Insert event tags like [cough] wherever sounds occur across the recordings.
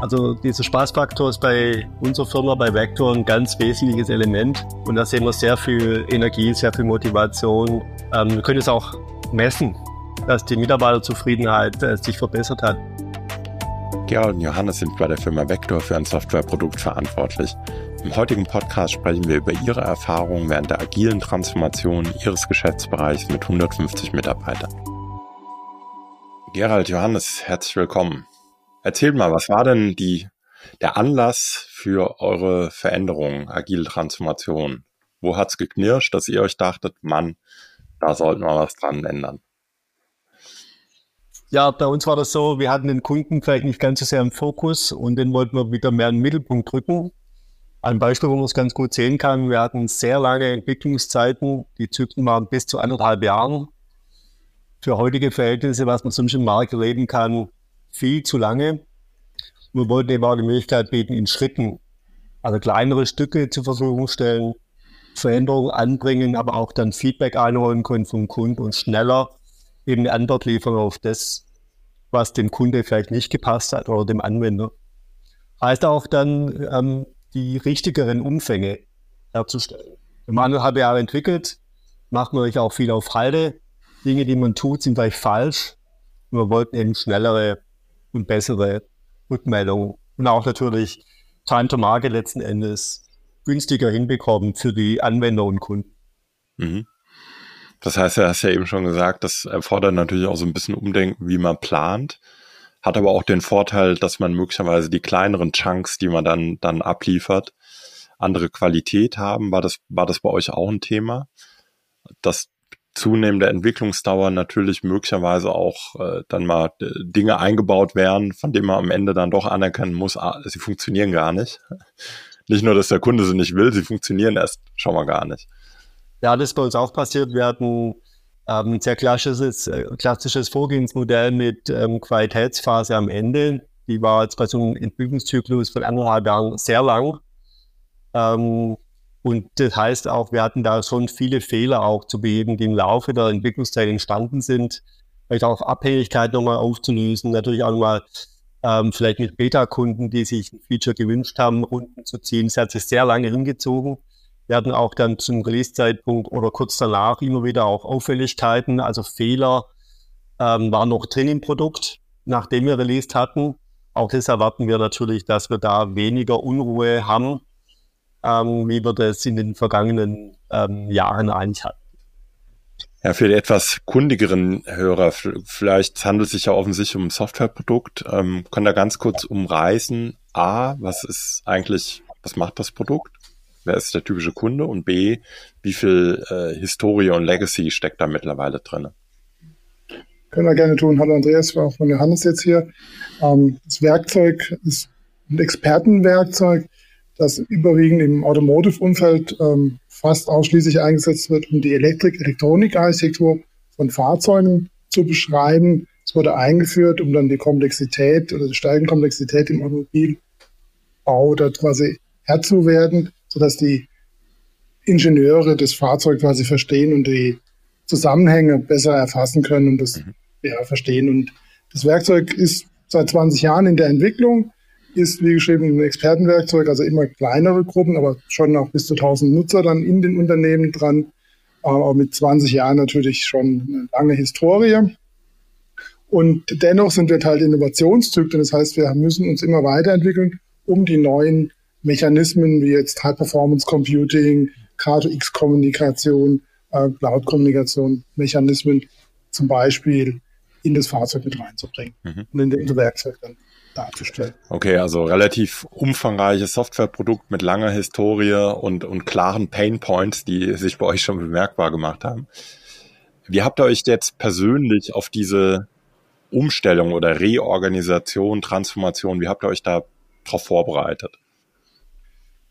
Also dieser Spaßfaktor ist bei unserer Firma, bei Vector, ein ganz wesentliches Element. Und da sehen wir sehr viel Energie, sehr viel Motivation. Ähm, wir können es auch messen, dass die Mitarbeiterzufriedenheit äh, sich verbessert hat. Gerald und Johannes sind bei der Firma Vector für ein Softwareprodukt verantwortlich. Im heutigen Podcast sprechen wir über ihre Erfahrungen während der agilen Transformation ihres Geschäftsbereichs mit 150 Mitarbeitern. Gerald, Johannes, herzlich willkommen. Erzählt mal, was war denn die, der Anlass für eure Veränderung, agile Transformation? Wo hat's geknirscht, dass ihr euch dachtet, Mann, da sollten wir was dran ändern? Ja, bei uns war das so, wir hatten den Kunden vielleicht nicht ganz so sehr im Fokus und den wollten wir wieder mehr in den Mittelpunkt drücken. Ein Beispiel, wo man es ganz gut sehen kann, wir hatten sehr lange Entwicklungszeiten, die Zyklen waren bis zu anderthalb Jahren. Für heutige Verhältnisse, was man sonst im Markt erleben kann, viel zu lange. Wir wollten eben auch die Möglichkeit bieten, in Schritten, also kleinere Stücke zur Verfügung stellen, Veränderungen anbringen, aber auch dann Feedback einholen können vom Kunden und schneller eben eine Antwort liefern auf das, was dem Kunde vielleicht nicht gepasst hat oder dem Anwender. Heißt auch dann, ähm, die richtigeren Umfänge herzustellen. Wenn man anderthalb Jahre entwickelt, macht man sich auch viel auf Halde. Dinge, die man tut, sind vielleicht falsch. Wir wollten eben schnellere und bessere Rückmeldungen und auch natürlich Time to Market letzten Endes günstiger hinbekommen für die Anwender und Kunden. Mhm. Das heißt, du hast ja eben schon gesagt, das erfordert natürlich auch so ein bisschen Umdenken, wie man plant. Hat aber auch den Vorteil, dass man möglicherweise die kleineren Chunks, die man dann, dann abliefert, andere Qualität haben. War das, war das bei euch auch ein Thema? Dass zunehmende Entwicklungsdauer natürlich möglicherweise auch äh, dann mal äh, Dinge eingebaut werden, von denen man am Ende dann doch anerkennen muss, ah, sie funktionieren gar nicht. [laughs] Nicht nur, dass der Kunde sie nicht will, sie funktionieren erst schon mal gar nicht. Ja, das ist bei uns auch passiert. Wir hatten ähm, ein sehr klassisches, äh, klassisches Vorgehensmodell mit ähm, Qualitätsphase am Ende. Die war jetzt bei so einem Entwicklungszyklus von anderthalb Jahren sehr lang. Ähm, und das heißt auch, wir hatten da schon viele Fehler auch zu beheben, die im Laufe der Entwicklungszeit entstanden sind. Vielleicht auch Abhängigkeit nochmal aufzulösen, natürlich auch nochmal ähm, vielleicht mit Beta-Kunden, die sich ein Feature gewünscht haben, Runden zu ziehen. Es hat sich sehr lange hingezogen. Wir hatten auch dann zum Release-Zeitpunkt oder kurz danach immer wieder auch Auffälligkeiten, also Fehler ähm, waren noch drin im Produkt, nachdem wir released hatten. Auch das erwarten wir natürlich, dass wir da weniger Unruhe haben, ähm, wie wir das in den vergangenen ähm, Jahren eigentlich hatten. Ja, für die etwas kundigeren Hörer, vielleicht handelt es sich ja offensichtlich um ein Softwareprodukt. Ähm, können da ganz kurz umreißen. A, was ist eigentlich, was macht das Produkt? wer ist der typische Kunde und B, wie viel äh, Historie und Legacy steckt da mittlerweile drin? Können wir gerne tun. Hallo Andreas, war auch von Johannes jetzt hier. Ähm, das Werkzeug ist ein Expertenwerkzeug, das überwiegend im Automotive-Umfeld ähm, fast ausschließlich eingesetzt wird, um die Elektrik-Elektronik-Architektur von Fahrzeugen zu beschreiben. Es wurde eingeführt, um dann die Komplexität oder die steigende Komplexität im Automobilbau da quasi Herr zu werden sodass die Ingenieure das Fahrzeug quasi verstehen und die Zusammenhänge besser erfassen können und das mhm. ja, verstehen. Und das Werkzeug ist seit 20 Jahren in der Entwicklung, ist wie geschrieben ein Expertenwerkzeug, also immer kleinere Gruppen, aber schon auch bis zu 1000 Nutzer dann in den Unternehmen dran. Aber mit 20 Jahren natürlich schon eine lange Historie. Und dennoch sind wir Teil der Innovationszyklen. Das heißt, wir müssen uns immer weiterentwickeln, um die neuen Mechanismen wie jetzt High Performance Computing, K2X-Kommunikation, äh, Cloud-Kommunikation, Mechanismen zum Beispiel in das Fahrzeug mit reinzubringen mhm. und in dem Werkzeug dann darzustellen. Okay, also relativ umfangreiches Softwareprodukt mit langer Historie und, und klaren Pain Points, die sich bei euch schon bemerkbar gemacht haben. Wie habt ihr euch jetzt persönlich auf diese Umstellung oder Reorganisation, Transformation, wie habt ihr euch da darauf vorbereitet?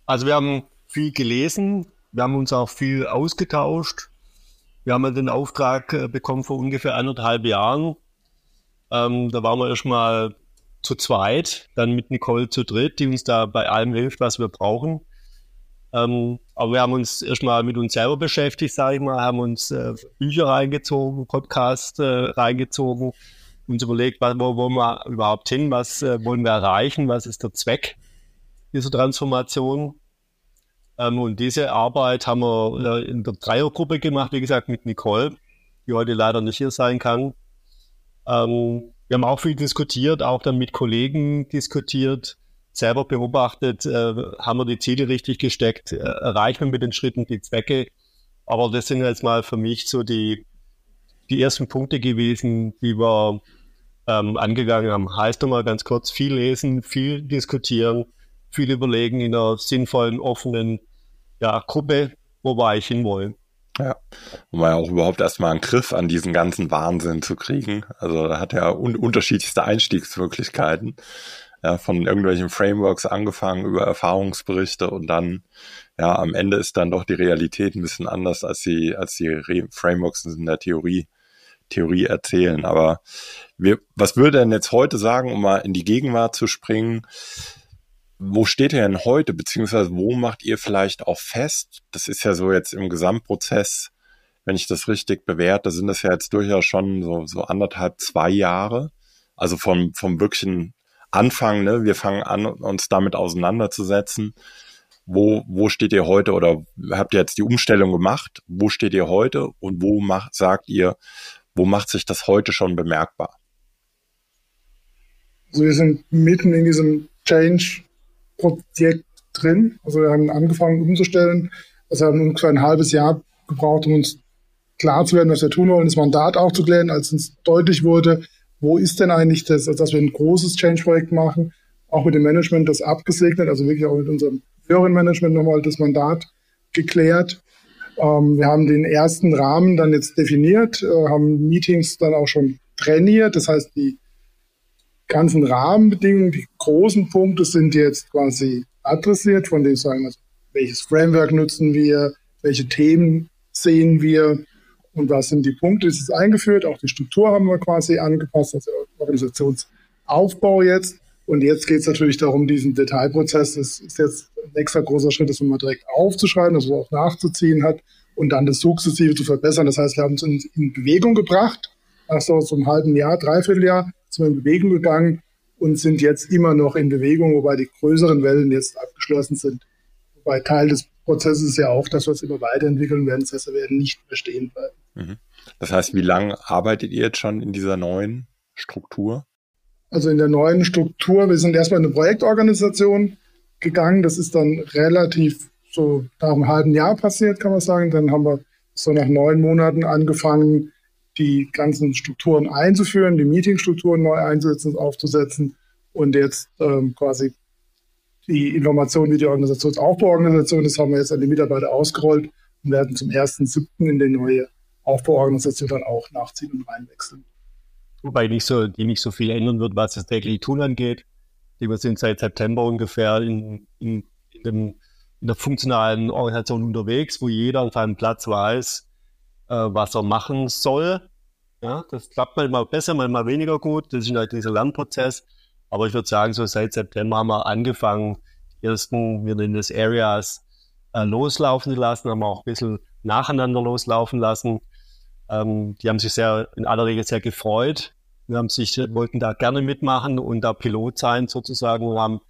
Also wir haben viel gelesen, wir haben uns auch viel ausgetauscht. Wir haben den Auftrag äh, bekommen vor ungefähr anderthalb Jahren. Ähm, da waren wir erstmal zu zweit, dann mit Nicole zu dritt, die uns da bei allem hilft, was wir brauchen. Ähm, aber wir haben uns erstmal mit uns selber beschäftigt, sage ich mal, haben uns äh, Bücher reingezogen, Podcast äh, reingezogen, uns überlegt, wo wollen wir überhaupt hin, was äh, wollen wir erreichen, was ist der Zweck dieser Transformation. Ähm, und diese Arbeit haben wir äh, in der Dreiergruppe gemacht, wie gesagt, mit Nicole, die heute leider nicht hier sein kann. Ähm, wir haben auch viel diskutiert, auch dann mit Kollegen diskutiert, selber beobachtet, äh, haben wir die Ziele richtig gesteckt, äh, erreichen wir mit den Schritten die Zwecke. Aber das sind jetzt mal für mich so die, die ersten Punkte gewesen, die wir ähm, angegangen haben. Heißt nochmal ganz kurz, viel lesen, viel diskutieren, viel überlegen in einer sinnvollen, offenen ja, Gruppe, wo wir eigentlich hinwollen. Ja, um ja auch überhaupt erstmal einen Griff an diesen ganzen Wahnsinn zu kriegen. Also da hat er un unterschiedlichste Einstiegsmöglichkeiten. Ja, von irgendwelchen Frameworks angefangen über Erfahrungsberichte und dann, ja, am Ende ist dann doch die Realität ein bisschen anders, als die, als die Re Frameworks in der Theorie, Theorie erzählen. Aber wir, was würde denn jetzt heute sagen, um mal in die Gegenwart zu springen? Wo steht ihr denn heute, beziehungsweise wo macht ihr vielleicht auch fest? Das ist ja so jetzt im Gesamtprozess, wenn ich das richtig bewerte, sind das ja jetzt durchaus schon so, so anderthalb, zwei Jahre. Also vom, vom wirklichen Anfang, ne? Wir fangen an, uns damit auseinanderzusetzen. Wo, wo steht ihr heute oder habt ihr jetzt die Umstellung gemacht? Wo steht ihr heute und wo macht, sagt ihr, wo macht sich das heute schon bemerkbar? Also wir sind mitten in diesem Change Projekt drin. Also wir haben angefangen umzustellen. Also wir haben ungefähr ein halbes Jahr gebraucht, um uns klar zu werden, was wir tun wollen, das Mandat auch zu klären, als uns deutlich wurde, wo ist denn eigentlich das, also dass wir ein großes Change-Projekt machen, auch mit dem Management das abgesegnet, also wirklich auch mit unserem höheren Management nochmal das Mandat geklärt. Ähm, wir haben den ersten Rahmen dann jetzt definiert, äh, haben Meetings dann auch schon trainiert, das heißt, die ganzen Rahmenbedingungen, die großen Punkte sind jetzt quasi adressiert, von denen sagen, also welches Framework nutzen wir, welche Themen sehen wir und was sind die Punkte, ist es eingeführt, auch die Struktur haben wir quasi angepasst, also Organisationsaufbau jetzt. Und jetzt geht es natürlich darum, diesen Detailprozess, das ist jetzt ein extra großer Schritt, das mal direkt aufzuschreiben, das man auch nachzuziehen hat und dann das sukzessive zu verbessern. Das heißt, wir haben es in, in Bewegung gebracht, nach so einem halben Jahr, dreiviertel Jahr, sind wir in Bewegung gegangen und sind jetzt immer noch in Bewegung, wobei die größeren Wellen jetzt abgeschlossen sind. Wobei Teil des Prozesses ist ja auch, dass wir es immer weiterentwickeln werden. Das heißt, wir werden nicht mehr stehen bleiben. Mhm. Das heißt, wie lange arbeitet ihr jetzt schon in dieser neuen Struktur? Also in der neuen Struktur, wir sind erstmal in eine Projektorganisation gegangen. Das ist dann relativ so nach einem halben Jahr passiert, kann man sagen. Dann haben wir so nach neun Monaten angefangen, die ganzen Strukturen einzuführen, die Meetingstrukturen neu einzusetzen, aufzusetzen und jetzt ähm, quasi die Information, wie die Organisationsaufbauorganisation ist, haben wir jetzt an die Mitarbeiter ausgerollt und werden zum 1.7. in die neue Aufbauorganisation dann auch nachziehen und reinwechseln. Wobei nicht so, die nicht so viel ändern wird, was das tägliche Tun angeht. Wir sind seit September ungefähr in, in, in, dem, in der funktionalen Organisation unterwegs, wo jeder an seinem Platz weiß, äh, was er machen soll. Ja, das klappt manchmal besser, manchmal weniger gut. Das ist halt dieser Lernprozess. Aber ich würde sagen, so seit September haben wir angefangen, die ersten, wir nennen das Areas, äh, loslaufen zu lassen, haben auch ein bisschen nacheinander loslaufen lassen. Ähm, die haben sich sehr, in aller Regel sehr gefreut. Wir haben sich, wollten da gerne mitmachen und da Pilot sein sozusagen und haben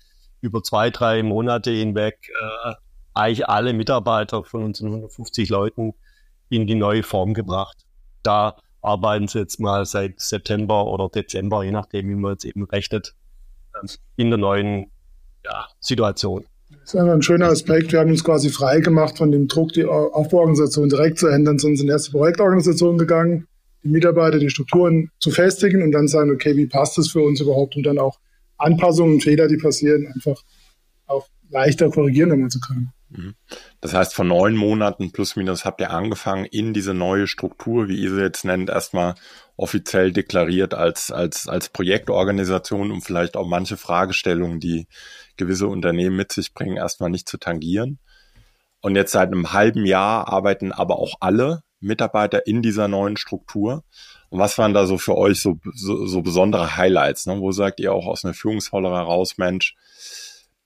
über zwei, drei Monate hinweg äh, eigentlich alle Mitarbeiter von unseren 150 Leuten in die neue Form gebracht. Da arbeiten sie jetzt mal seit September oder Dezember, je nachdem, wie man jetzt eben rechnet, ähm, in der neuen ja, Situation. Das ist ein schöner Aspekt. Wir haben uns quasi frei gemacht von dem Druck, die Aufbauorganisation direkt zu ändern, sondern sind erst die Projektorganisation gegangen, die Mitarbeiter, die Strukturen zu festigen und dann sagen, okay, wie passt das für uns überhaupt, um dann auch Anpassungen, Fehler, die passieren, einfach auch leichter korrigieren zu können. Mhm. Das heißt, vor neun Monaten plus minus habt ihr angefangen, in diese neue Struktur, wie ihr sie jetzt nennt, erstmal offiziell deklariert als, als, als Projektorganisation, um vielleicht auch manche Fragestellungen, die gewisse Unternehmen mit sich bringen, erstmal nicht zu tangieren. Und jetzt seit einem halben Jahr arbeiten aber auch alle Mitarbeiter in dieser neuen Struktur. Und was waren da so für euch so, so, so besondere Highlights? Ne? Wo sagt ihr auch aus einer Führungsrolle heraus, Mensch,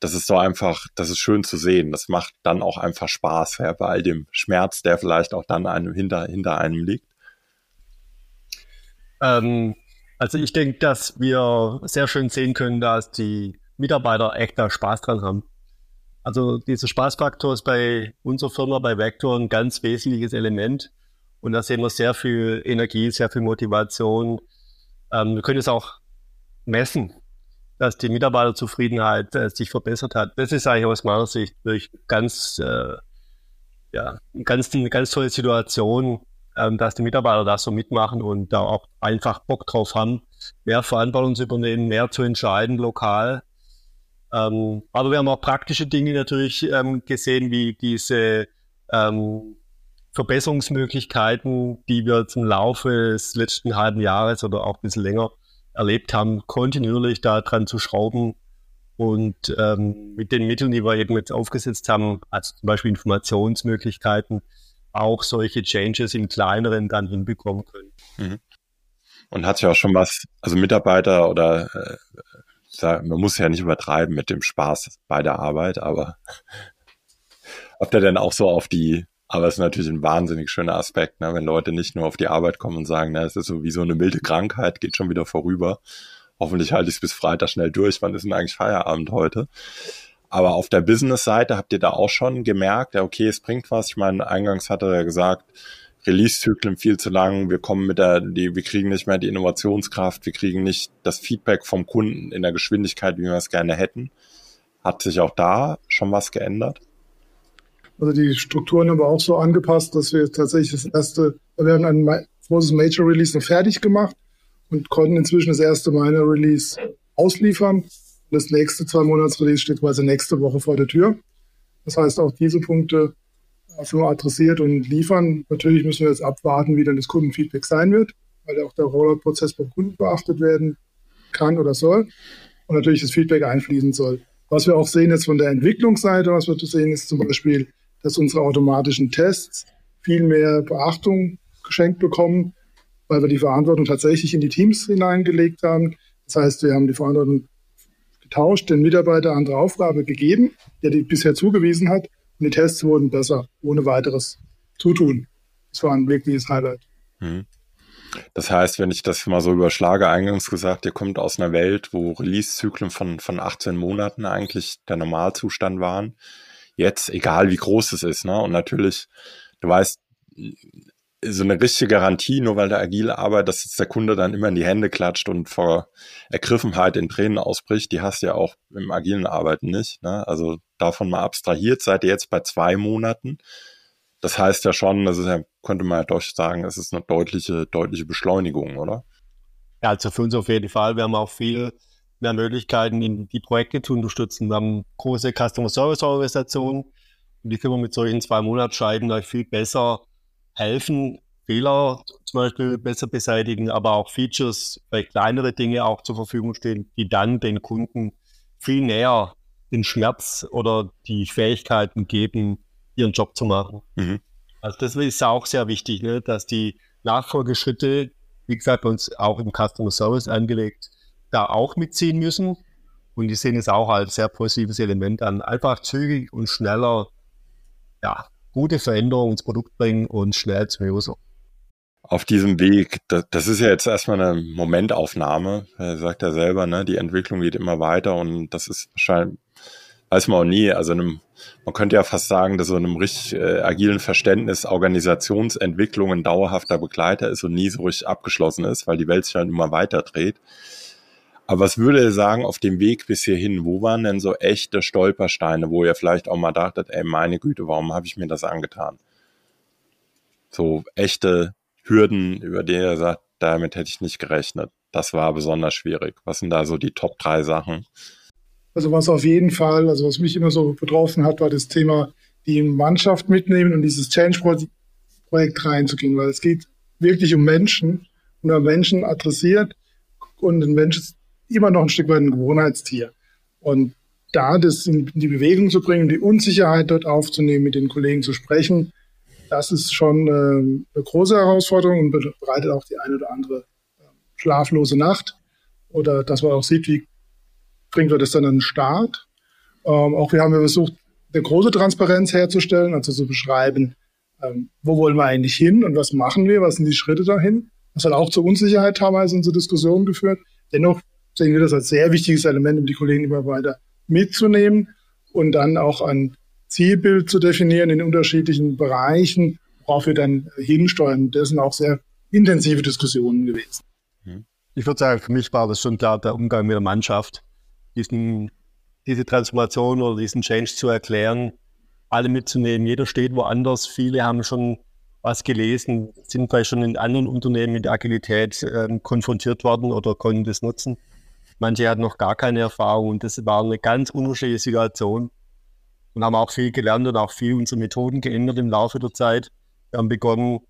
das ist so einfach, das ist schön zu sehen. Das macht dann auch einfach Spaß, ja, bei all dem Schmerz, der vielleicht auch dann einem hinter, hinter einem liegt. Ähm, Also ich denke, dass wir sehr schön sehen können, dass die Mitarbeiter echt da Spaß dran haben. Also dieser Spaßfaktor ist bei unserer Firma, bei Vector ein ganz wesentliches Element. Und da sehen wir sehr viel Energie, sehr viel Motivation. Ähm, wir können es auch messen, dass die Mitarbeiterzufriedenheit äh, sich verbessert hat. Das ist eigentlich aus meiner Sicht wirklich ganz, äh, ja, ganz, eine ganz tolle Situation, ähm, dass die Mitarbeiter da so mitmachen und da auch einfach Bock drauf haben, mehr Verantwortung zu übernehmen, mehr zu entscheiden lokal. Ähm, aber wir haben auch praktische Dinge natürlich ähm, gesehen, wie diese ähm, Verbesserungsmöglichkeiten, die wir zum Laufe des letzten halben Jahres oder auch ein bisschen länger erlebt haben, kontinuierlich da dran zu schrauben und ähm, mit den Mitteln, die wir eben jetzt aufgesetzt haben, also zum Beispiel Informationsmöglichkeiten, auch solche Changes im kleineren dann hinbekommen können. Mhm. Und hat ja auch schon was, also Mitarbeiter oder äh, man muss ja nicht übertreiben mit dem Spaß bei der Arbeit, aber [laughs] ob der denn auch so auf die aber es ist natürlich ein wahnsinnig schöner Aspekt, ne? wenn Leute nicht nur auf die Arbeit kommen und sagen, na, es ist so wie so eine milde Krankheit, geht schon wieder vorüber. Hoffentlich halte ich es bis Freitag schnell durch. Wann ist denn eigentlich Feierabend heute? Aber auf der Business-Seite habt ihr da auch schon gemerkt, ja, okay, es bringt was. Ich meine, eingangs hat er ja gesagt, Release-Zyklen viel zu lang, wir kommen mit der, die, wir kriegen nicht mehr die Innovationskraft, wir kriegen nicht das Feedback vom Kunden in der Geschwindigkeit, wie wir es gerne hätten. Hat sich auch da schon was geändert? Also die Strukturen haben wir auch so angepasst, dass wir tatsächlich das erste, wir haben ein großes Major Release noch fertig gemacht und konnten inzwischen das erste Minor Release ausliefern. Das nächste zwei Monats Release steht quasi nächste Woche vor der Tür. Das heißt, auch diese Punkte sind wir adressiert und liefern. Natürlich müssen wir jetzt abwarten, wie dann das Kundenfeedback sein wird, weil auch der Rollout-Prozess beim Kunden beachtet werden kann oder soll und natürlich das Feedback einfließen soll. Was wir auch sehen jetzt von der Entwicklungsseite, was wir sehen, ist zum Beispiel, dass unsere automatischen Tests viel mehr Beachtung geschenkt bekommen, weil wir die Verantwortung tatsächlich in die Teams hineingelegt haben. Das heißt, wir haben die Verantwortung getauscht, den Mitarbeiter andere Aufgabe gegeben, der die bisher zugewiesen hat. Und die Tests wurden besser, ohne weiteres Zutun. Das war ein wirkliches Highlight. Mhm. Das heißt, wenn ich das mal so überschlage, eingangs gesagt, ihr kommt aus einer Welt, wo Release-Zyklen von, von 18 Monaten eigentlich der Normalzustand waren jetzt, egal wie groß es ist. Ne? Und natürlich, du weißt, so eine richtige Garantie, nur weil der agile arbeitet, dass jetzt der Kunde dann immer in die Hände klatscht und vor Ergriffenheit in Tränen ausbricht, die hast du ja auch im agilen Arbeiten nicht. Ne? Also davon mal abstrahiert, seid ihr jetzt bei zwei Monaten. Das heißt ja schon, das ist ja, könnte man ja doch sagen, es ist eine deutliche, deutliche Beschleunigung, oder? Ja, also für uns auf jeden Fall. Wir haben auch viel mehr Möglichkeiten, in die Projekte zu unterstützen. Wir haben große Customer Service Organisationen und die können wir mit solchen zwei Monatsscheiben euch viel besser helfen, Fehler zum Beispiel besser beseitigen, aber auch Features, vielleicht kleinere Dinge auch zur Verfügung stehen, die dann den Kunden viel näher den Schmerz oder die Fähigkeiten geben, ihren Job zu machen. Mhm. Also das ist auch sehr wichtig, ne, dass die Nachfolgeschritte, wie gesagt, bei uns auch im Customer Service angelegt, da auch mitziehen müssen. Und die sehen es auch als sehr positives Element an. Einfach zügig und schneller, ja, gute Veränderungen ins Produkt bringen und schnell zum User. Auf diesem Weg, das, ist ja jetzt erstmal eine Momentaufnahme. Er sagt ja selber, ne, die Entwicklung geht immer weiter und das ist wahrscheinlich, weiß man auch nie, also einem, man könnte ja fast sagen, dass so einem richtig äh, agilen Verständnis Organisationsentwicklung ein dauerhafter Begleiter ist und nie so richtig abgeschlossen ist, weil die Welt sich halt immer weiter dreht. Aber was würde er sagen auf dem Weg bis hierhin? Wo waren denn so echte Stolpersteine, wo ihr vielleicht auch mal dachtet, ey, meine Güte, warum habe ich mir das angetan? So echte Hürden, über die er sagt, damit hätte ich nicht gerechnet. Das war besonders schwierig. Was sind da so die Top drei Sachen? Also was auf jeden Fall, also was mich immer so betroffen hat, war das Thema, die Mannschaft mitnehmen und dieses Change-Projekt reinzugehen, weil es geht wirklich um Menschen und wenn Menschen adressiert und ein Mensch immer noch ein Stück weit ein Gewohnheitstier. Und da das in die Bewegung zu bringen, die Unsicherheit dort aufzunehmen, mit den Kollegen zu sprechen, das ist schon äh, eine große Herausforderung und bereitet auch die eine oder andere äh, schlaflose Nacht. Oder dass man auch sieht, wie bringt man das dann an den Start. Ähm, auch wir haben versucht, eine große Transparenz herzustellen, also zu beschreiben, ähm, wo wollen wir eigentlich hin und was machen wir, was sind die Schritte dahin. Das hat auch zur Unsicherheit teilweise in so Diskussionen geführt. Dennoch sehen wir das als sehr wichtiges Element, um die Kollegen immer weiter mitzunehmen und dann auch ein Zielbild zu definieren in unterschiedlichen Bereichen, worauf wir dann hinsteuern. Das sind auch sehr intensive Diskussionen gewesen. Mhm. Ich würde sagen, für mich war das schon klar der Umgang mit der Mannschaft, diesen, diese Transformation oder diesen Change zu erklären, alle mitzunehmen. Jeder steht woanders. Viele haben schon was gelesen, sind vielleicht schon in anderen Unternehmen mit Agilität äh, konfrontiert worden oder konnten das nutzen. Manche hatten noch gar keine Erfahrung und das war eine ganz unterschiedliche Situation und haben auch viel gelernt und auch viel unsere Methoden geändert im Laufe der Zeit. Wir haben begonnen,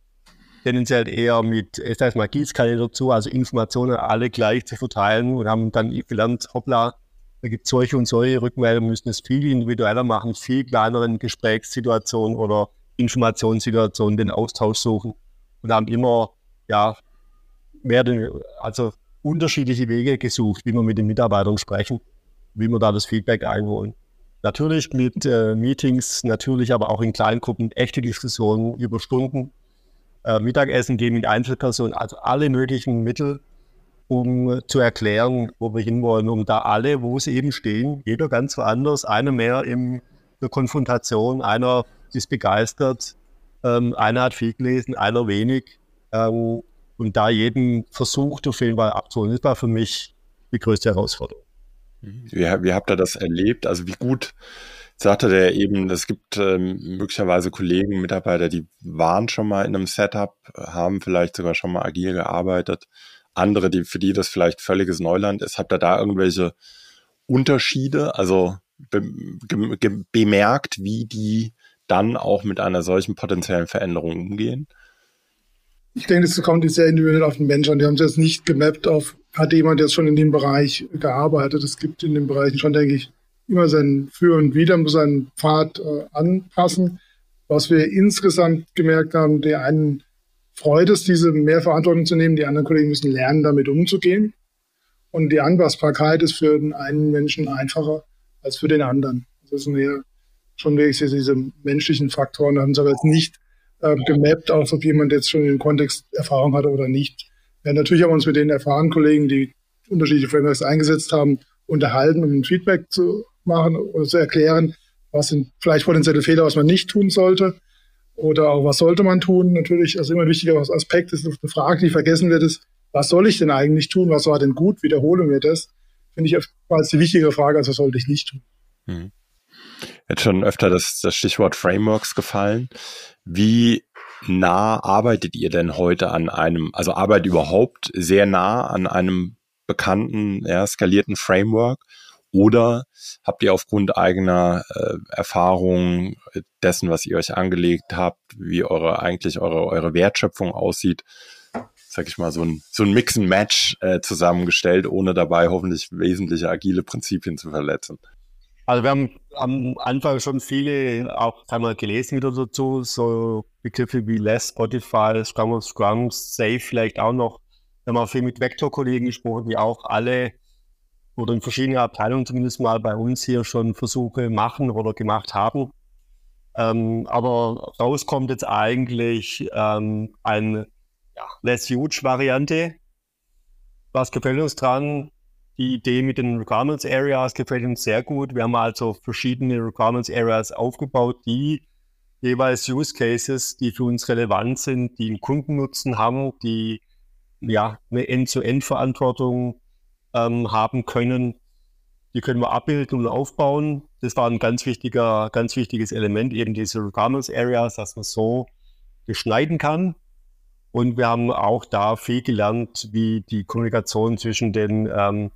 tendenziell eher mit, es heißt mal Gießkanne dazu, also Informationen alle gleich zu verteilen und haben dann gelernt, hoppla, da gibt es solche und solche Rückmeldungen, müssen es viel individueller machen, viel kleineren Gesprächssituationen oder Informationssituationen den Austausch suchen und haben immer, ja, mehr, den, also unterschiedliche Wege gesucht, wie wir mit den Mitarbeitern sprechen, wie wir da das Feedback einholen. Natürlich mit äh, Meetings, natürlich aber auch in Kleingruppen, echte Diskussionen über Stunden, äh, Mittagessen gehen mit Einzelpersonen, also alle möglichen Mittel, um zu erklären, wo wir hinwollen, um da alle, wo sie eben stehen, jeder ganz woanders, einer mehr in der Konfrontation, einer ist begeistert, ähm, einer hat viel gelesen, einer wenig. Ähm, und da jeden versucht, auf jeden Fall abzuholen, das war für mich die größte Herausforderung. Wie, wie habt ihr das erlebt? Also wie gut sagte der eben, es gibt ähm, möglicherweise Kollegen, Mitarbeiter, die waren schon mal in einem Setup, haben vielleicht sogar schon mal agil gearbeitet. Andere, die, für die das vielleicht völliges Neuland ist. Habt ihr da irgendwelche Unterschiede, also be be bemerkt, wie die dann auch mit einer solchen potenziellen Veränderung umgehen? Ich denke, das kommt sehr individuell auf den Menschen an. Die haben es jetzt nicht gemappt auf, hat jemand jetzt schon in dem Bereich gearbeitet. Es gibt in den Bereichen schon, denke ich, immer sein Für und Wider, muss seinen Pfad äh, anpassen. Was wir insgesamt gemerkt haben, die einen freut es, diese mehr Verantwortung zu nehmen, die anderen Kollegen müssen lernen, damit umzugehen. Und die Anpassbarkeit ist für den einen Menschen einfacher als für den anderen. Das sind eher schon wirklich diese menschlichen Faktoren, da haben sie aber jetzt nicht äh, gemappt, auch ob jemand jetzt schon im Kontext Erfahrung hatte oder nicht. Ja, natürlich haben wir uns mit den erfahrenen Kollegen, die unterschiedliche Frameworks eingesetzt haben, unterhalten, um ein Feedback zu machen oder zu erklären, was sind vielleicht potenzielle Fehler, was man nicht tun sollte oder auch was sollte man tun. Natürlich, also immer ein wichtiger Aspekt ist eine Frage, die vergessen wird, ist, was soll ich denn eigentlich tun? Was war denn gut? Wiederholen wir das? Finde ich als die wichtigere Frage, als was sollte ich nicht tun. Mhm jetzt schon öfter das, das Stichwort Frameworks gefallen. Wie nah arbeitet ihr denn heute an einem, also arbeitet überhaupt sehr nah an einem bekannten, ja, skalierten Framework? Oder habt ihr aufgrund eigener äh, Erfahrungen dessen, was ihr euch angelegt habt, wie eure eigentlich eure, eure Wertschöpfung aussieht, sag ich mal, so ein, so ein Mix and Match äh, zusammengestellt, ohne dabei hoffentlich wesentliche agile Prinzipien zu verletzen? Also wir haben am Anfang schon viele auch einmal gelesen wieder dazu, so Begriffe wie Less, Spotify, Scrum of Scrums, Safe vielleicht auch noch. Wir haben auch viel mit Vector-Kollegen gesprochen, die auch alle oder in verschiedenen Abteilungen zumindest mal bei uns hier schon Versuche machen oder gemacht haben. Ähm, aber raus kommt jetzt eigentlich ähm, eine ja, Less Huge Variante. Was gefällt uns dran? Die Idee mit den Requirements Areas gefällt uns sehr gut. Wir haben also verschiedene Requirements Areas aufgebaut, die jeweils Use Cases, die für uns relevant sind, die einen Kundennutzen haben, die ja eine End-to-End-Verantwortung ähm, haben können. Die können wir abbilden und aufbauen. Das war ein ganz wichtiger, ganz wichtiges Element, eben diese Requirements Areas, dass man so beschneiden kann. Und wir haben auch da viel gelernt, wie die Kommunikation zwischen den ähm,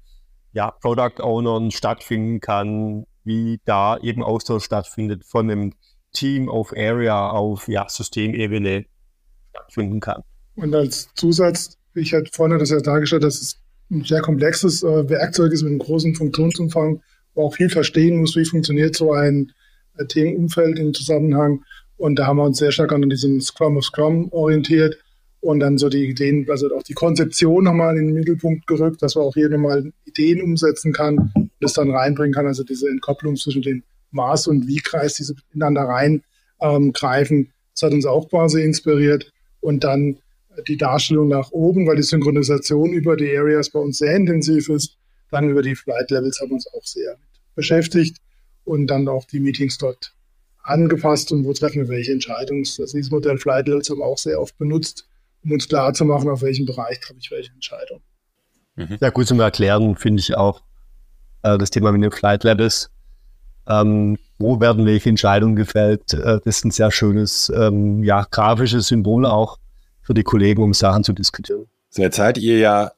ja, Product Ownern stattfinden kann, wie da eben Austausch stattfindet von einem Team auf Area auf ja, Systemebene stattfinden kann. Und als Zusatz, ich hatte vorne das ja dargestellt, dass es ein sehr komplexes äh, Werkzeug ist mit einem großen Funktionsumfang, wo auch viel verstehen muss, wie funktioniert so ein äh, Themenumfeld im Zusammenhang. Und da haben wir uns sehr stark an diesem Scrum of Scrum orientiert und dann so die Ideen, also auch die Konzeption nochmal in den Mittelpunkt gerückt, dass man auch hier nochmal Ideen umsetzen kann und das dann reinbringen kann, also diese Entkopplung zwischen dem Maß- und Wie-Kreis, diese ineinander reingreifen. Ähm, das hat uns auch quasi inspiriert und dann die Darstellung nach oben, weil die Synchronisation über die Areas bei uns sehr intensiv ist. Dann über die Flight Levels haben wir uns auch sehr beschäftigt und dann auch die Meetings dort angepasst und wo treffen wir welche Entscheidungen. Das dieses Modell Flight Levels haben wir auch sehr oft benutzt, um uns klar zu machen, auf welchem Bereich treffe ich welche Entscheidung. Mhm. Ja, gut zum Erklären finde ich auch äh, das Thema mit den Flight Levels. Ähm, wo werden welche Entscheidungen gefällt? Äh, das ist ein sehr schönes, ähm, ja, grafisches Symbol auch für die Kollegen, um Sachen zu diskutieren. So, jetzt seid ihr ja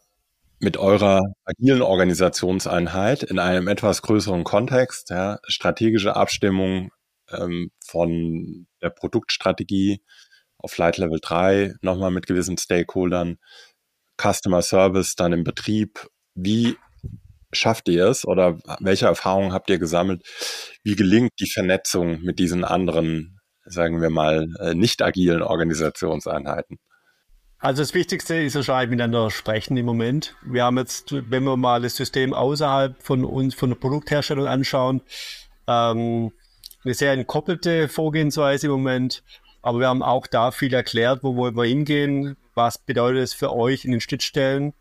mit eurer agilen Organisationseinheit in einem etwas größeren Kontext, ja, strategische Abstimmung ähm, von der Produktstrategie auf Flight Level 3, nochmal mit gewissen Stakeholdern, Customer Service dann im Betrieb. Wie schafft ihr es oder welche Erfahrungen habt ihr gesammelt? Wie gelingt die Vernetzung mit diesen anderen, sagen wir mal, äh, nicht agilen Organisationseinheiten? Also das Wichtigste ist wahrscheinlich miteinander sprechen im Moment. Wir haben jetzt, wenn wir mal das System außerhalb von uns, von der Produktherstellung anschauen, ähm, eine sehr entkoppelte Vorgehensweise im Moment. Aber wir haben auch da viel erklärt, wo wollen wir hingehen, was bedeutet es für euch in den Schnittstellen,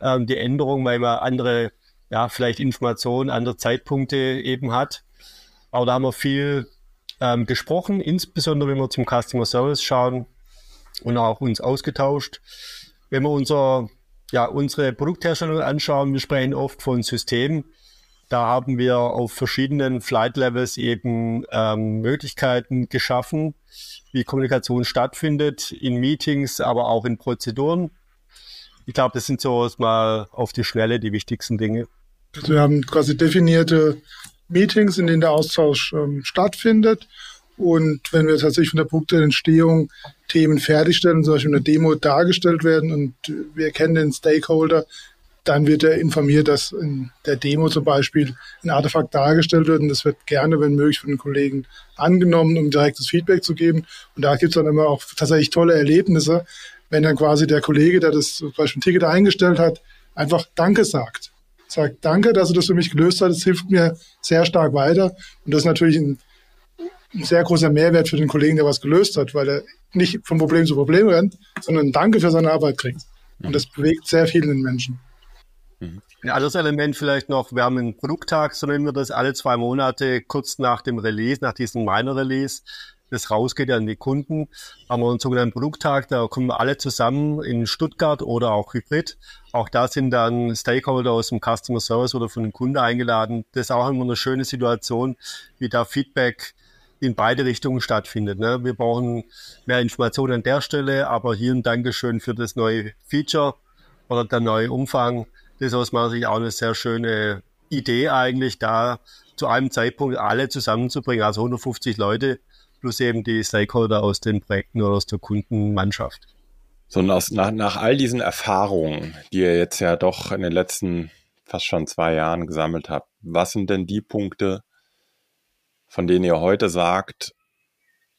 ähm, die Änderung, weil man andere, ja, vielleicht Informationen, andere Zeitpunkte eben hat. Aber da haben wir viel ähm, gesprochen, insbesondere wenn wir zum Customer Service schauen und auch uns ausgetauscht. Wenn wir unser, ja, unsere Produktherstellung anschauen, wir sprechen oft von Systemen. Da haben wir auf verschiedenen Flight Levels eben ähm, Möglichkeiten geschaffen, wie Kommunikation stattfindet, in Meetings, aber auch in Prozeduren. Ich glaube, das sind so mal auf die Schnelle die wichtigsten Dinge. Also wir haben quasi definierte Meetings, in denen der Austausch ähm, stattfindet. Und wenn wir tatsächlich von der Produktentstehung Themen fertigstellen, zum Beispiel eine Demo dargestellt werden und wir kennen den Stakeholder, dann wird er informiert, dass in der Demo zum Beispiel ein Artefakt dargestellt wird und das wird gerne, wenn möglich, von den Kollegen angenommen, um direktes Feedback zu geben. Und da gibt es dann immer auch tatsächlich tolle Erlebnisse, wenn dann quasi der Kollege, der das zum Beispiel ein Ticket eingestellt hat, einfach Danke sagt. Sagt Danke, dass du das für mich gelöst hast, das hilft mir sehr stark weiter. Und das ist natürlich ein ein sehr großer Mehrwert für den Kollegen, der was gelöst hat, weil er nicht von Problem zu Problem rennt, sondern Danke für seine Arbeit kriegt. Und das bewegt sehr vielen Menschen. Mhm. Ein anderes Element vielleicht noch, wir haben einen Produkttag, so nennen wir das, alle zwei Monate, kurz nach dem Release, nach diesem Minor Release, das rausgeht an die Kunden, haben wir einen sogenannten Produkttag, da kommen wir alle zusammen in Stuttgart oder auch Hybrid. Auch da sind dann Stakeholder aus dem Customer Service oder von dem Kunde eingeladen. Das ist auch immer eine schöne Situation, wie da Feedback in beide Richtungen stattfindet. Ne? Wir brauchen mehr Informationen an der Stelle, aber hier ein Dankeschön für das neue Feature oder der neue Umfang. Das ist aus meiner Sicht auch eine sehr schöne Idee eigentlich, da zu einem Zeitpunkt alle zusammenzubringen, also 150 Leute plus eben die Stakeholder aus den Projekten oder aus der Kundenmannschaft. So, nach, nach all diesen Erfahrungen, die ihr jetzt ja doch in den letzten fast schon zwei Jahren gesammelt habt, was sind denn die Punkte, von denen ihr heute sagt,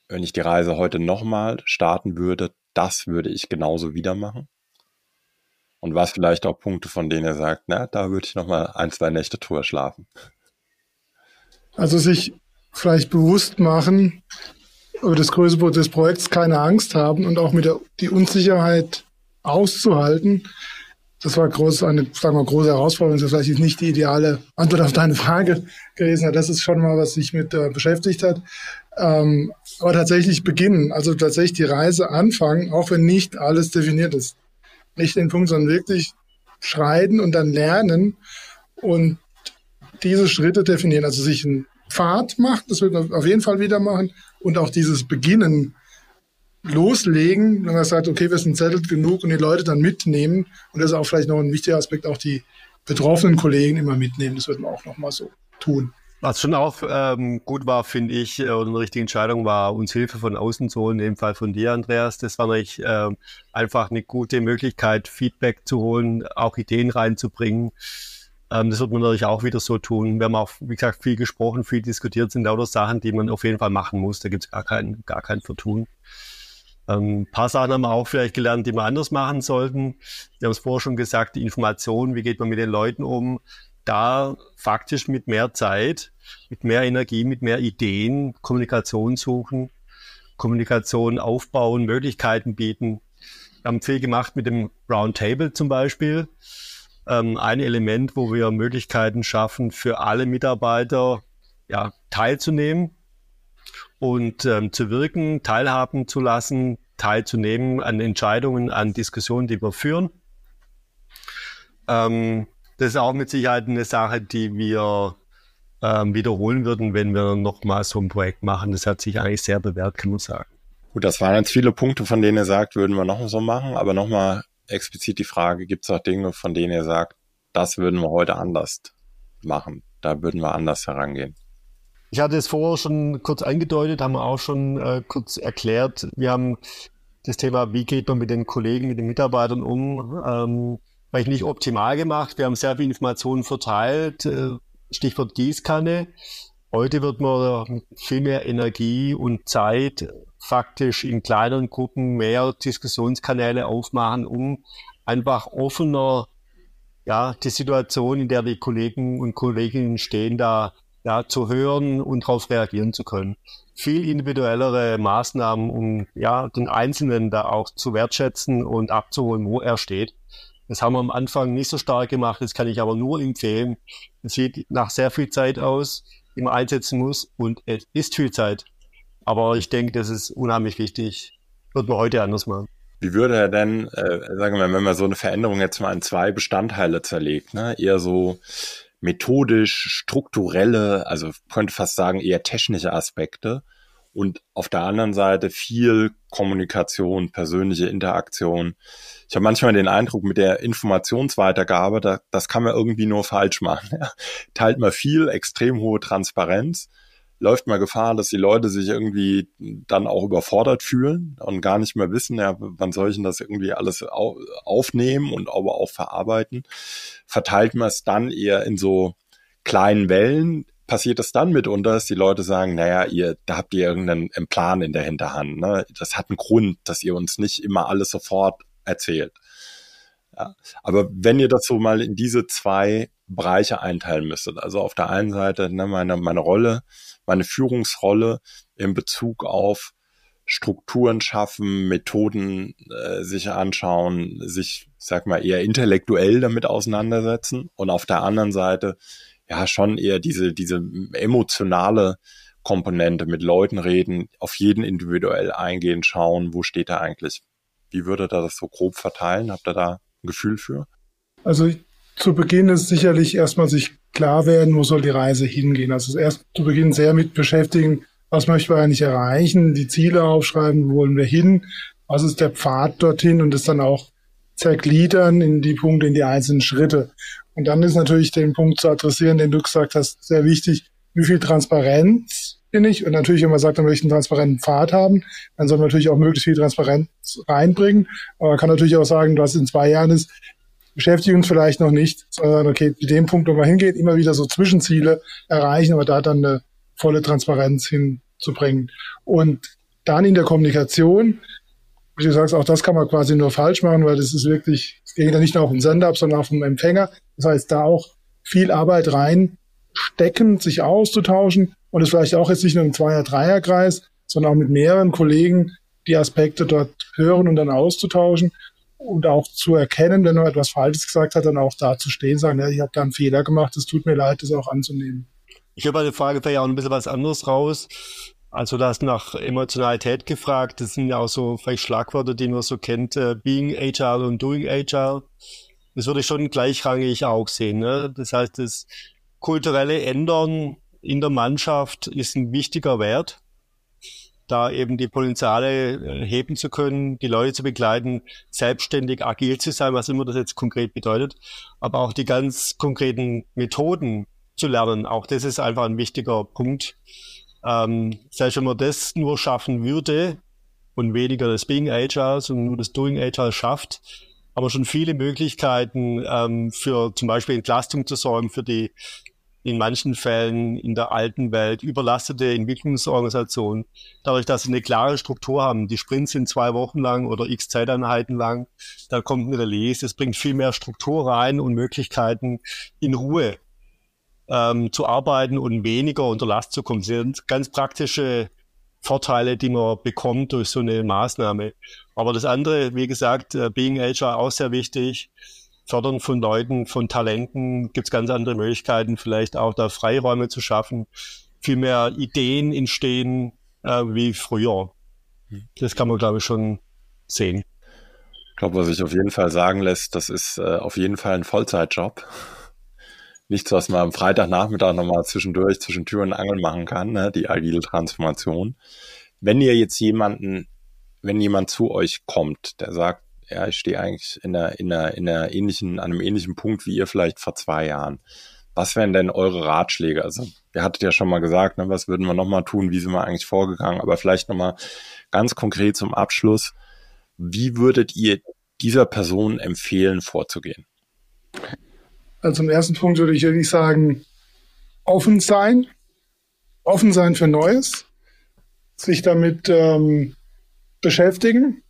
wenn ich die Reise heute nochmal starten würde, das würde ich genauso wieder machen? Und was vielleicht auch Punkte, von denen ihr sagt, na, da würde ich nochmal ein, zwei Nächte drüber schlafen? Also sich vielleicht bewusst machen, über das größte des Projekts keine Angst haben und auch mit der die Unsicherheit auszuhalten, das war groß, eine sagen wir, große Herausforderung. Das ist vielleicht nicht die ideale Antwort auf deine Frage gewesen. Das ist schon mal, was sich mit äh, beschäftigt hat. Ähm, aber tatsächlich beginnen, also tatsächlich die Reise anfangen, auch wenn nicht alles definiert ist. Nicht den Punkt, sondern wirklich schreiten und dann lernen und diese Schritte definieren. Also sich einen Pfad macht, das wird man auf jeden Fall wieder machen und auch dieses Beginnen loslegen, wenn man sagt, okay, wir sind zettelt genug und die Leute dann mitnehmen. Und das ist auch vielleicht noch ein wichtiger Aspekt, auch die betroffenen Kollegen immer mitnehmen. Das wird man auch nochmal so tun. Was schon auch ähm, gut war, finde ich, äh, oder eine richtige Entscheidung war, uns Hilfe von außen zu holen, in dem Fall von dir, Andreas. Das war natürlich ähm, einfach eine gute Möglichkeit, Feedback zu holen, auch Ideen reinzubringen. Ähm, das wird man natürlich auch wieder so tun. Wir haben auch, wie gesagt, viel gesprochen, viel diskutiert, sind lauter Sachen, die man auf jeden Fall machen muss. Da gibt es gar kein, gar kein Vertun. Ähm, ein paar Sachen haben wir auch vielleicht gelernt, die wir anders machen sollten. Wir haben es vorher schon gesagt, die Information, wie geht man mit den Leuten um, da faktisch mit mehr Zeit, mit mehr Energie, mit mehr Ideen, Kommunikation suchen, Kommunikation aufbauen, Möglichkeiten bieten. haben viel gemacht mit dem Roundtable zum Beispiel. Ähm, ein Element, wo wir Möglichkeiten schaffen, für alle Mitarbeiter ja, teilzunehmen und ähm, zu wirken, teilhaben zu lassen, teilzunehmen an Entscheidungen, an Diskussionen, die wir führen. Ähm, das ist auch mit Sicherheit eine Sache, die wir ähm, wiederholen würden, wenn wir nochmal so ein Projekt machen. Das hat sich eigentlich sehr bewährt, kann man sagen. Gut, das waren jetzt viele Punkte, von denen ihr sagt, würden wir noch so machen, aber nochmal explizit die Frage, gibt es auch Dinge, von denen ihr sagt, das würden wir heute anders machen, da würden wir anders herangehen? Ich hatte es vorher schon kurz angedeutet, haben wir auch schon äh, kurz erklärt. Wir haben das Thema, wie geht man mit den Kollegen, mit den Mitarbeitern um, ähm, vielleicht nicht optimal gemacht. Wir haben sehr viel Informationen verteilt, äh, Stichwort Gießkanne. Heute wird man viel mehr Energie und Zeit faktisch in kleineren Gruppen mehr Diskussionskanäle aufmachen, um einfach offener ja, die Situation, in der die Kollegen und Kolleginnen stehen, da ja, zu hören und darauf reagieren zu können. Viel individuellere Maßnahmen, um ja, den Einzelnen da auch zu wertschätzen und abzuholen, wo er steht. Das haben wir am Anfang nicht so stark gemacht, das kann ich aber nur empfehlen. Es sieht nach sehr viel Zeit aus, die man einsetzen muss und es ist viel Zeit. Aber ich denke, das ist unheimlich wichtig. Wird man heute anders machen. Wie würde er denn, äh, sagen wir, wenn man so eine Veränderung jetzt mal in zwei Bestandteile zerlegt, ne? eher so methodisch, strukturelle, also könnte fast sagen eher technische Aspekte und auf der anderen Seite viel Kommunikation, persönliche Interaktion. Ich habe manchmal den Eindruck, mit der Informationsweitergabe, da, das kann man irgendwie nur falsch machen. Ja. Teilt man viel, extrem hohe Transparenz, läuft mal Gefahr, dass die Leute sich irgendwie dann auch überfordert fühlen und gar nicht mehr wissen, ja, wann soll ich denn das irgendwie alles au aufnehmen und aber auch verarbeiten. Verteilt man es dann eher in so kleinen Wellen, passiert es dann mitunter, dass die Leute sagen, naja, ihr, da habt ihr irgendeinen Plan in der Hinterhand. Ne? Das hat einen Grund, dass ihr uns nicht immer alles sofort erzählt. Ja. Aber wenn ihr das so mal in diese zwei Bereiche einteilen müsstet, also auf der einen Seite ne, meine, meine Rolle meine Führungsrolle in Bezug auf Strukturen schaffen, Methoden äh, sich anschauen, sich, sag mal, eher intellektuell damit auseinandersetzen und auf der anderen Seite ja schon eher diese, diese emotionale Komponente mit Leuten reden, auf jeden individuell eingehen, schauen, wo steht er eigentlich. Wie würde er das so grob verteilen? Habt ihr da ein Gefühl für? Also zu Beginn ist sicherlich erstmal sich klar werden, wo soll die Reise hingehen. Also erst zu Beginn sehr mit beschäftigen, was möchten wir eigentlich erreichen, die Ziele aufschreiben, wo wollen wir hin, was ist der Pfad dorthin und das dann auch zergliedern in die Punkte, in die einzelnen Schritte. Und dann ist natürlich den Punkt zu adressieren, den du gesagt hast, sehr wichtig, wie viel Transparenz bin ich? Und natürlich, wenn man sagt, man möchte einen transparenten Pfad haben, dann soll man natürlich auch möglichst viel Transparenz reinbringen. Aber man kann natürlich auch sagen, was in zwei Jahren ist, beschäftigen uns vielleicht noch nicht, sondern okay, mit dem Punkt, wo man hingeht, immer wieder so Zwischenziele erreichen, aber da dann eine volle Transparenz hinzubringen. Und dann in der Kommunikation, wie du sagst, auch das kann man quasi nur falsch machen, weil das ist wirklich, es geht ja nicht nur auf den Sender ab, sondern auf den Empfänger. Das heißt, da auch viel Arbeit reinstecken, sich auszutauschen und es vielleicht auch jetzt nicht nur im Zweier-Dreier-Kreis, sondern auch mit mehreren Kollegen die Aspekte dort hören und dann auszutauschen und auch zu erkennen, wenn man etwas Falsches gesagt hat, dann auch da zu stehen, sagen, ja, ich habe da einen Fehler gemacht, es tut mir leid, das auch anzunehmen. Ich habe bei der Frage vielleicht auch ein bisschen was anderes raus. Also da ist nach Emotionalität gefragt. Das sind ja auch so vielleicht Schlagworte, die man so kennt, äh, Being Agile und Doing Agile. Das würde ich schon gleichrangig auch sehen. Ne? Das heißt, das kulturelle Ändern in der Mannschaft ist ein wichtiger Wert da eben die Potenziale äh, heben zu können, die Leute zu begleiten, selbstständig agil zu sein, was immer das jetzt konkret bedeutet, aber auch die ganz konkreten Methoden zu lernen. Auch das ist einfach ein wichtiger Punkt. Ähm, selbst wenn man das nur schaffen würde und weniger das Being Agile, sondern nur das Doing Agile schafft, aber schon viele Möglichkeiten ähm, für zum Beispiel Entlastung zu sorgen für die in manchen Fällen in der alten Welt überlastete Entwicklungsorganisation, dadurch, dass sie eine klare Struktur haben. Die Sprints sind zwei Wochen lang oder x Zeiteinheiten lang. Da kommt eine Release. Es bringt viel mehr Struktur rein und Möglichkeiten, in Ruhe ähm, zu arbeiten und weniger unter Last zu kommen. Das sind ganz praktische Vorteile, die man bekommt durch so eine Maßnahme. Aber das andere, wie gesagt, äh, Being Agile auch sehr wichtig. Fördern von Leuten, von Talenten, gibt's ganz andere Möglichkeiten, vielleicht auch da Freiräume zu schaffen, viel mehr Ideen entstehen äh, wie früher. Das kann man, glaube ich, schon sehen. Ich glaube, was sich auf jeden Fall sagen lässt, das ist äh, auf jeden Fall ein Vollzeitjob nichts, was man am Freitagnachmittag nochmal zwischendurch zwischen Tür und Angel machen kann, ne? die agile Transformation. Wenn ihr jetzt jemanden, wenn jemand zu euch kommt, der sagt, ja, ich stehe eigentlich in einer, in einer, in einer ähnlichen, an einem ähnlichen Punkt wie ihr vielleicht vor zwei Jahren. Was wären denn eure Ratschläge? Also, ihr hattet ja schon mal gesagt, ne, was würden wir nochmal tun? Wie sind wir eigentlich vorgegangen? Aber vielleicht nochmal ganz konkret zum Abschluss. Wie würdet ihr dieser Person empfehlen, vorzugehen? Also zum ersten Punkt würde ich wirklich sagen, offen sein, offen sein für Neues, sich damit ähm, beschäftigen,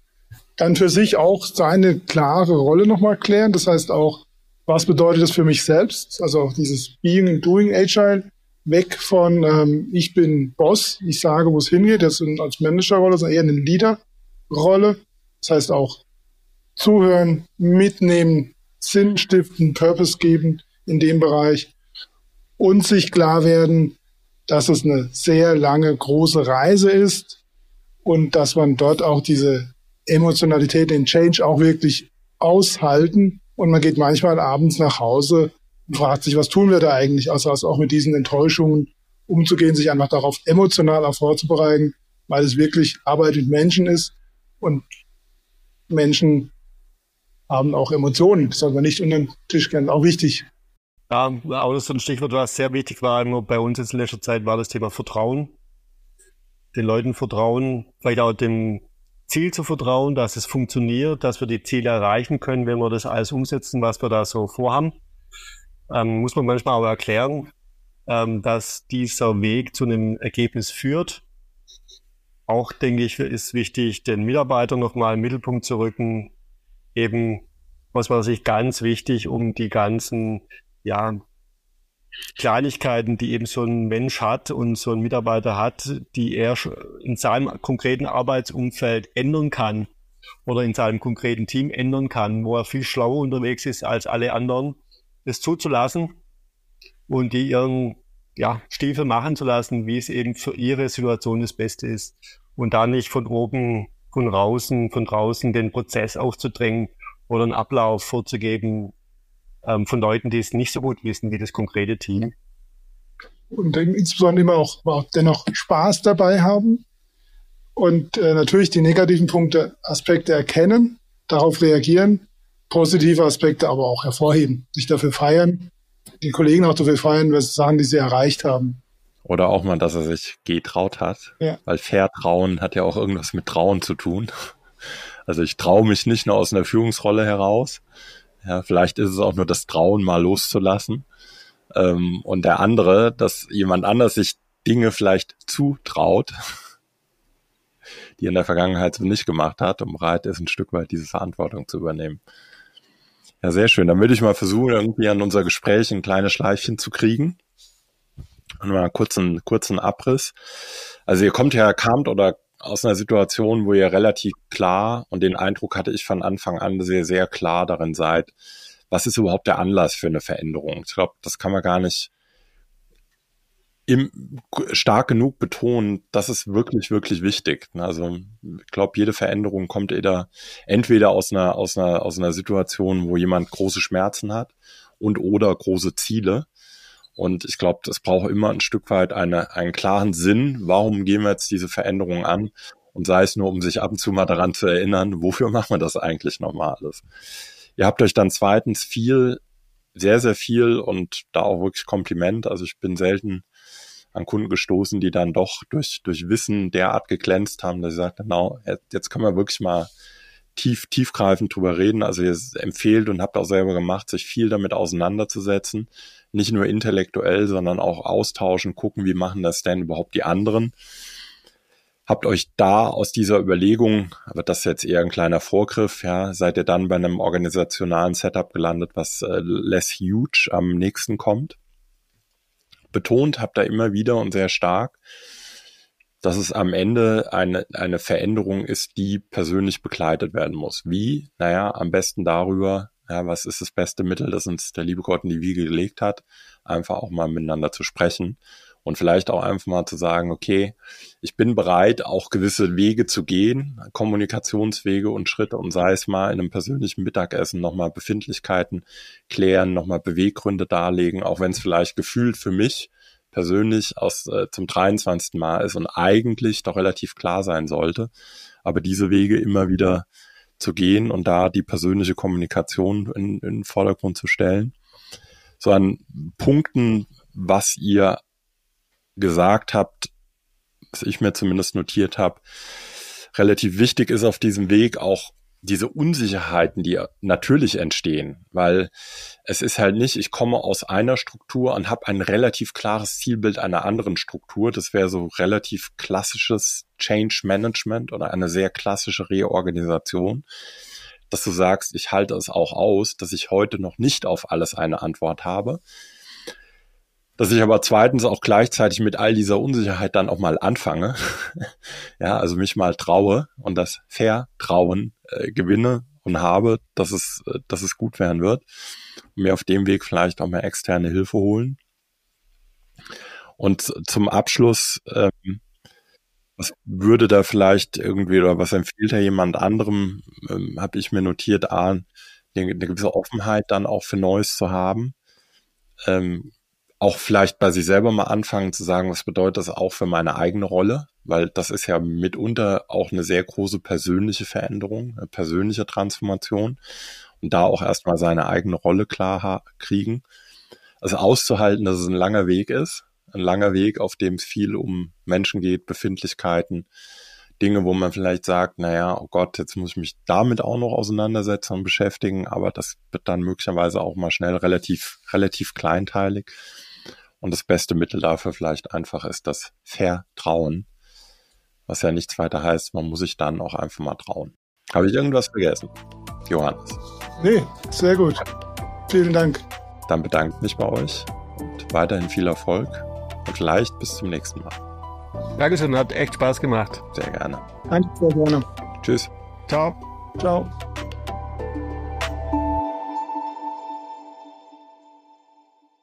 dann für sich auch seine klare Rolle nochmal klären. Das heißt auch, was bedeutet das für mich selbst? Also auch dieses Being and Doing Agile, weg von ähm, ich bin Boss, ich sage, wo es hingeht, das ist als Managerrolle, sondern eher eine Leaderrolle. Das heißt auch zuhören, mitnehmen, Sinn stiften, Purpose geben in dem Bereich und sich klar werden, dass es eine sehr lange, große Reise ist und dass man dort auch diese Emotionalität, den Change auch wirklich aushalten. Und man geht manchmal abends nach Hause und fragt sich, was tun wir da eigentlich, also auch mit diesen Enttäuschungen umzugehen, sich einfach darauf emotional auch vorzubereiten, weil es wirklich Arbeit mit Menschen ist und Menschen haben auch Emotionen. Das soll man nicht unter den Tisch kennen. Auch wichtig. Ja, auch das ist ein Stichwort, was sehr wichtig war bei uns in letzter Zeit, war das Thema Vertrauen. Den Leuten vertrauen, vielleicht auch dem Ziel zu vertrauen, dass es funktioniert, dass wir die Ziele erreichen können, wenn wir das alles umsetzen, was wir da so vorhaben. Ähm, muss man manchmal auch erklären, ähm, dass dieser Weg zu einem Ergebnis führt. Auch denke ich, ist wichtig, den Mitarbeiter nochmal im Mittelpunkt zu rücken, eben was man sich ganz wichtig um die ganzen, ja, Kleinigkeiten, die eben so ein Mensch hat und so ein Mitarbeiter hat, die er in seinem konkreten Arbeitsumfeld ändern kann oder in seinem konkreten Team ändern kann, wo er viel schlauer unterwegs ist als alle anderen, das zuzulassen und die ihren ja, Stiefel machen zu lassen, wie es eben für ihre Situation das Beste ist und da nicht von oben von draußen, von draußen den Prozess aufzudrängen oder einen Ablauf vorzugeben ähm, von Leuten, die es nicht so gut wissen wie das konkrete Team. Und insbesondere immer auch, auch dennoch Spaß dabei haben und äh, natürlich die negativen Punkte, Aspekte erkennen, darauf reagieren, positive Aspekte aber auch hervorheben, sich dafür feiern, die Kollegen auch dafür feiern, was Sachen, die sie erreicht haben. Oder auch mal, dass er sich getraut hat. Ja. Weil Vertrauen hat ja auch irgendwas mit Trauen zu tun. Also ich traue mich nicht nur aus einer Führungsrolle heraus. Ja, vielleicht ist es auch nur das Trauen, mal loszulassen. Ähm, und der andere, dass jemand anders sich Dinge vielleicht zutraut, [laughs] die er in der Vergangenheit so nicht gemacht hat und bereit ist, ein Stück weit diese Verantwortung zu übernehmen. Ja, sehr schön. Dann würde ich mal versuchen, irgendwie an unser Gespräch ein kleines Schleifchen zu kriegen mal kurzen, kurzen Abriss. Also ihr kommt ja, kamt oder aus einer Situation, wo ihr relativ klar und den Eindruck hatte ich von Anfang an sehr, sehr klar darin seid, was ist überhaupt der Anlass für eine Veränderung? Ich glaube, das kann man gar nicht im, stark genug betonen, das ist wirklich, wirklich wichtig. Also ich glaube, jede Veränderung kommt entweder, entweder aus einer, aus einer, aus einer Situation, wo jemand große Schmerzen hat und oder große Ziele. Und ich glaube, das braucht immer ein Stück weit eine, einen klaren Sinn. Warum gehen wir jetzt diese Veränderung an? Und sei es nur, um sich ab und zu mal daran zu erinnern, wofür machen wir das eigentlich nochmal alles? Ihr habt euch dann zweitens viel, sehr, sehr viel und da auch wirklich Kompliment. Also ich bin selten an Kunden gestoßen, die dann doch durch, durch Wissen derart geglänzt haben, dass sie sagt, genau, jetzt können wir wirklich mal tief, tiefgreifend drüber reden. Also ihr empfehlt und habt auch selber gemacht, sich viel damit auseinanderzusetzen. Nicht nur intellektuell, sondern auch austauschen, gucken, wie machen das denn überhaupt die anderen. Habt euch da aus dieser Überlegung, aber das ist jetzt eher ein kleiner Vorgriff, ja, seid ihr dann bei einem organisationalen Setup gelandet, was äh, less huge am nächsten kommt. Betont habt ihr immer wieder und sehr stark, dass es am Ende eine, eine Veränderung ist, die persönlich begleitet werden muss. Wie? Naja, am besten darüber, ja, was ist das beste Mittel, das uns der liebe Gott in die Wiege gelegt hat, einfach auch mal miteinander zu sprechen und vielleicht auch einfach mal zu sagen, okay, ich bin bereit, auch gewisse Wege zu gehen, Kommunikationswege und Schritte und sei es mal in einem persönlichen Mittagessen nochmal Befindlichkeiten klären, nochmal Beweggründe darlegen, auch wenn es vielleicht gefühlt für mich persönlich aus äh, zum 23. Mal ist und eigentlich doch relativ klar sein sollte, aber diese Wege immer wieder zu gehen und da die persönliche Kommunikation in, in den Vordergrund zu stellen. So an Punkten, was ihr gesagt habt, was ich mir zumindest notiert habe, relativ wichtig ist auf diesem Weg auch diese Unsicherheiten, die natürlich entstehen, weil es ist halt nicht, ich komme aus einer Struktur und habe ein relativ klares Zielbild einer anderen Struktur. Das wäre so relativ klassisches Change Management oder eine sehr klassische Reorganisation, dass du sagst, ich halte es auch aus, dass ich heute noch nicht auf alles eine Antwort habe, dass ich aber zweitens auch gleichzeitig mit all dieser Unsicherheit dann auch mal anfange. [laughs] ja, also mich mal traue und das Vertrauen äh, gewinne und habe, dass es, äh, dass es gut werden wird. Und mir auf dem Weg vielleicht auch mal externe Hilfe holen. Und zum Abschluss, ähm, was würde da vielleicht irgendwie oder was empfiehlt da jemand anderem, ähm, habe ich mir notiert, A, eine, gewisse Offenheit dann auch für Neues zu haben. Ähm, auch vielleicht bei sich selber mal anfangen zu sagen, was bedeutet das auch für meine eigene Rolle? Weil das ist ja mitunter auch eine sehr große persönliche Veränderung, eine persönliche Transformation und da auch erstmal seine eigene Rolle klar kriegen. Also auszuhalten, dass es ein langer Weg ist, ein langer Weg, auf dem es viel um Menschen geht, Befindlichkeiten, Dinge, wo man vielleicht sagt, naja, oh Gott, jetzt muss ich mich damit auch noch auseinandersetzen und beschäftigen, aber das wird dann möglicherweise auch mal schnell relativ, relativ kleinteilig. Und das beste Mittel dafür vielleicht einfach ist das Vertrauen, was ja nichts weiter heißt, man muss sich dann auch einfach mal trauen. Habe ich irgendwas vergessen? Johannes. Nee, sehr gut. Vielen Dank. Dann bedanke ich mich bei euch und weiterhin viel Erfolg und vielleicht bis zum nächsten Mal. Dankeschön, hat echt Spaß gemacht. Sehr gerne. Danke sehr gerne. Tschüss. Ciao. Ciao.